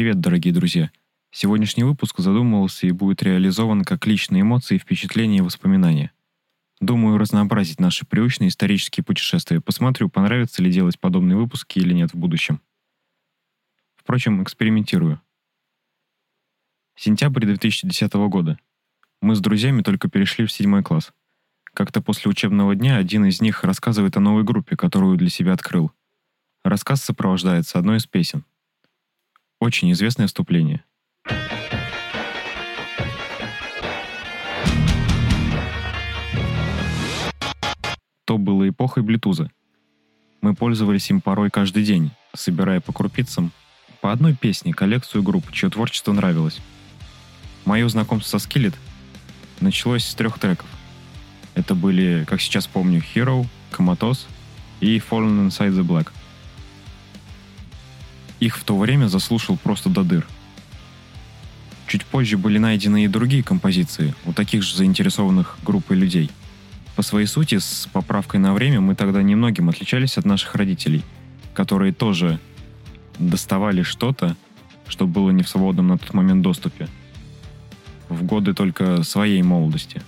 Привет, дорогие друзья! Сегодняшний выпуск задумывался и будет реализован как личные эмоции, впечатления и воспоминания. Думаю, разнообразить наши привычные исторические путешествия. Посмотрю, понравится ли делать подобные выпуски или нет в будущем. Впрочем, экспериментирую. Сентябрь 2010 года. Мы с друзьями только перешли в седьмой класс. Как-то после учебного дня один из них рассказывает о новой группе, которую для себя открыл. Рассказ сопровождается одной из песен. Очень известное вступление. То было эпохой блютуза. Мы пользовались им порой каждый день, собирая по крупицам по одной песне коллекцию групп, чье творчество нравилось. Мое знакомство со Skillet началось с трех треков. Это были, как сейчас помню, Hero, Comatose и Fallen Inside the Black. Их в то время заслушал просто до дыр. Чуть позже были найдены и другие композиции у таких же заинтересованных групп и людей. По своей сути, с поправкой на время мы тогда немногим отличались от наших родителей, которые тоже доставали что-то, что было не в свободном на тот момент доступе. В годы только своей молодости.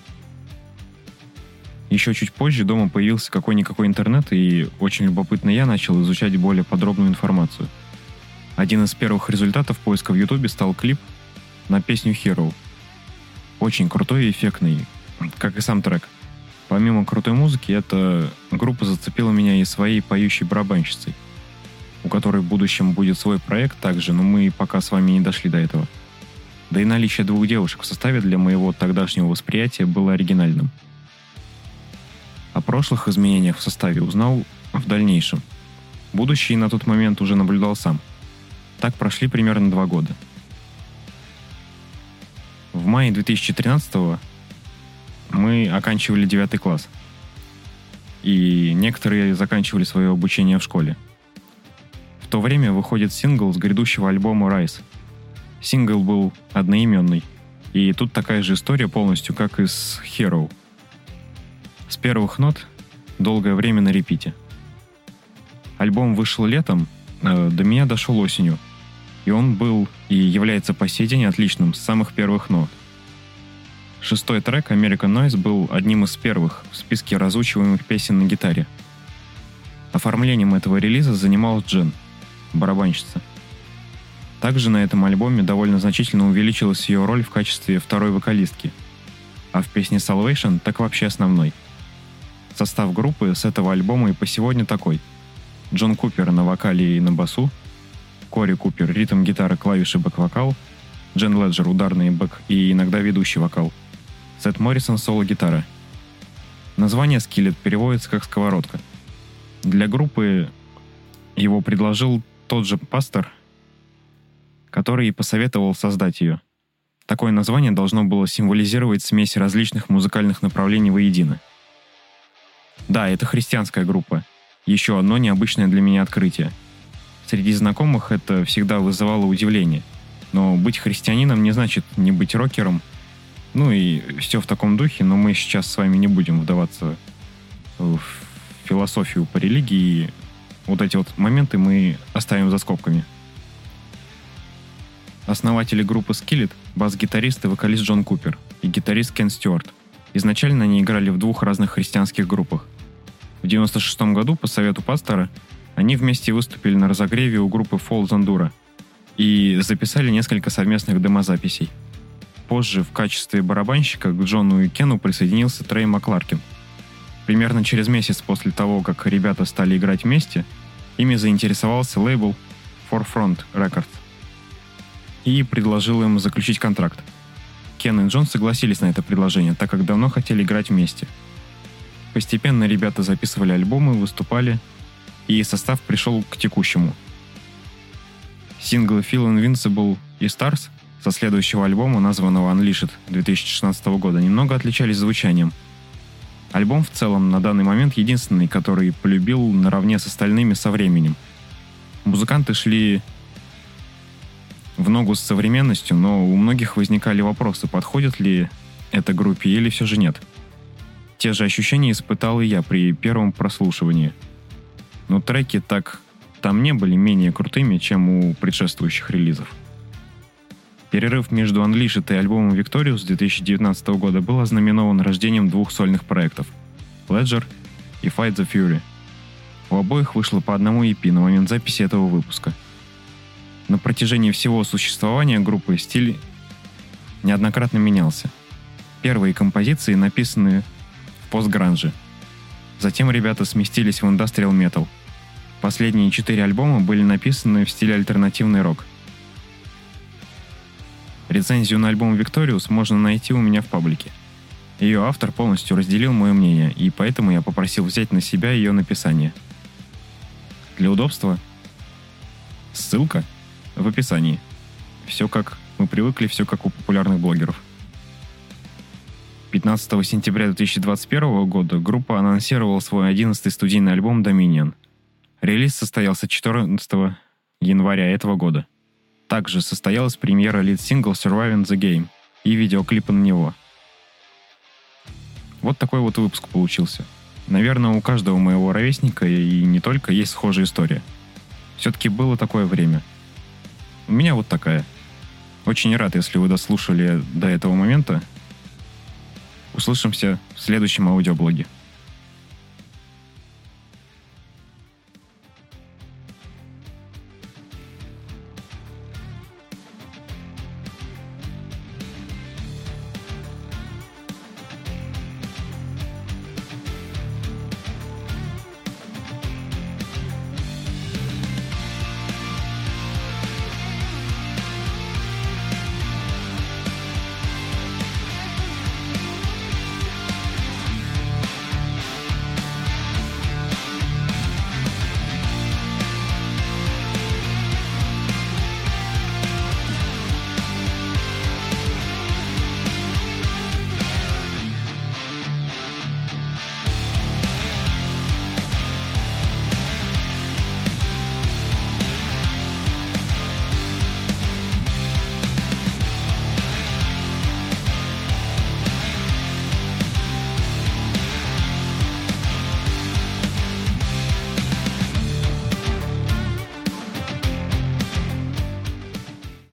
Еще чуть позже дома появился какой-никакой интернет, и очень любопытно я начал изучать более подробную информацию – один из первых результатов поиска в Ютубе стал клип на песню Hero. Очень крутой и эффектный, как и сам трек. Помимо крутой музыки, эта группа зацепила меня и своей поющей барабанщицей, у которой в будущем будет свой проект также, но мы пока с вами не дошли до этого. Да и наличие двух девушек в составе для моего тогдашнего восприятия было оригинальным. О прошлых изменениях в составе узнал в дальнейшем. Будущий на тот момент уже наблюдал сам – так прошли примерно два года. В мае 2013 мы оканчивали девятый класс. И некоторые заканчивали свое обучение в школе. В то время выходит сингл с грядущего альбома Rise. Сингл был одноименный. И тут такая же история полностью, как и с Hero. С первых нот долгое время на репите. Альбом вышел летом, э, до меня дошел осенью – и он был и является по сей день отличным с самых первых нот. Шестой трек American Noise был одним из первых в списке разучиваемых песен на гитаре. Оформлением этого релиза занималась Джен, барабанщица. Также на этом альбоме довольно значительно увеличилась ее роль в качестве второй вокалистки, а в песне Salvation так вообще основной. Состав группы с этого альбома и по сегодня такой. Джон Купер на вокале и на басу – Кори Купер, ритм, гитара, клавиши, бэк-вокал, Джен Леджер, ударные, бэк и иногда ведущий вокал, Сет Моррисон, соло-гитара. Название «Skillet» переводится как «сковородка». Для группы его предложил тот же пастор, который и посоветовал создать ее. Такое название должно было символизировать смесь различных музыкальных направлений воедино. Да, это христианская группа. Еще одно необычное для меня открытие – Среди знакомых это всегда вызывало удивление. Но быть христианином не значит не быть рокером. Ну и все в таком духе, но мы сейчас с вами не будем вдаваться в философию по религии. Вот эти вот моменты мы оставим за скобками. Основатели группы Skillet — бас-гитарист и вокалист Джон Купер и гитарист Кен Стюарт. Изначально они играли в двух разных христианских группах. В 96 году по совету пастора они вместе выступили на разогреве у группы Fall Zandura и записали несколько совместных демозаписей. Позже в качестве барабанщика к Джону и Кену присоединился Трей Макларкин. Примерно через месяц после того, как ребята стали играть вместе, ими заинтересовался лейбл Forefront Records и предложил им заключить контракт. Кен и Джон согласились на это предложение, так как давно хотели играть вместе. Постепенно ребята записывали альбомы, выступали – и состав пришел к текущему. Синглы Feel Invincible и Stars со следующего альбома, названного Unleashed 2016 года, немного отличались звучанием. Альбом в целом на данный момент единственный, который полюбил наравне с остальными со временем. Музыканты шли в ногу с современностью, но у многих возникали вопросы, подходит ли это группе или все же нет. Те же ощущения испытал и я при первом прослушивании – но треки так там не были менее крутыми, чем у предшествующих релизов. Перерыв между Unleashed и альбомом Victorious 2019 года был ознаменован рождением двух сольных проектов — Ledger и Fight the Fury. У обоих вышло по одному EP на момент записи этого выпуска. На протяжении всего существования группы стиль неоднократно менялся. Первые композиции написаны в постгранже. Затем ребята сместились в индастриал метал. Последние четыре альбома были написаны в стиле альтернативный рок — Рецензию на альбом Victorious можно найти у меня в паблике. Ее автор полностью разделил мое мнение, и поэтому я попросил взять на себя ее написание. Для удобства ссылка в описании. Все как мы привыкли, все как у популярных блогеров. 15 сентября 2021 года группа анонсировала свой 11-й студийный альбом Dominion. Релиз состоялся 14 января этого года. Также состоялась премьера лид-сингл Surviving the Game и видеоклипа на него. Вот такой вот выпуск получился. Наверное, у каждого моего ровесника и не только есть схожая история. Все-таки было такое время. У меня вот такая. Очень рад, если вы дослушали до этого момента. Услышимся в следующем аудиоблоге.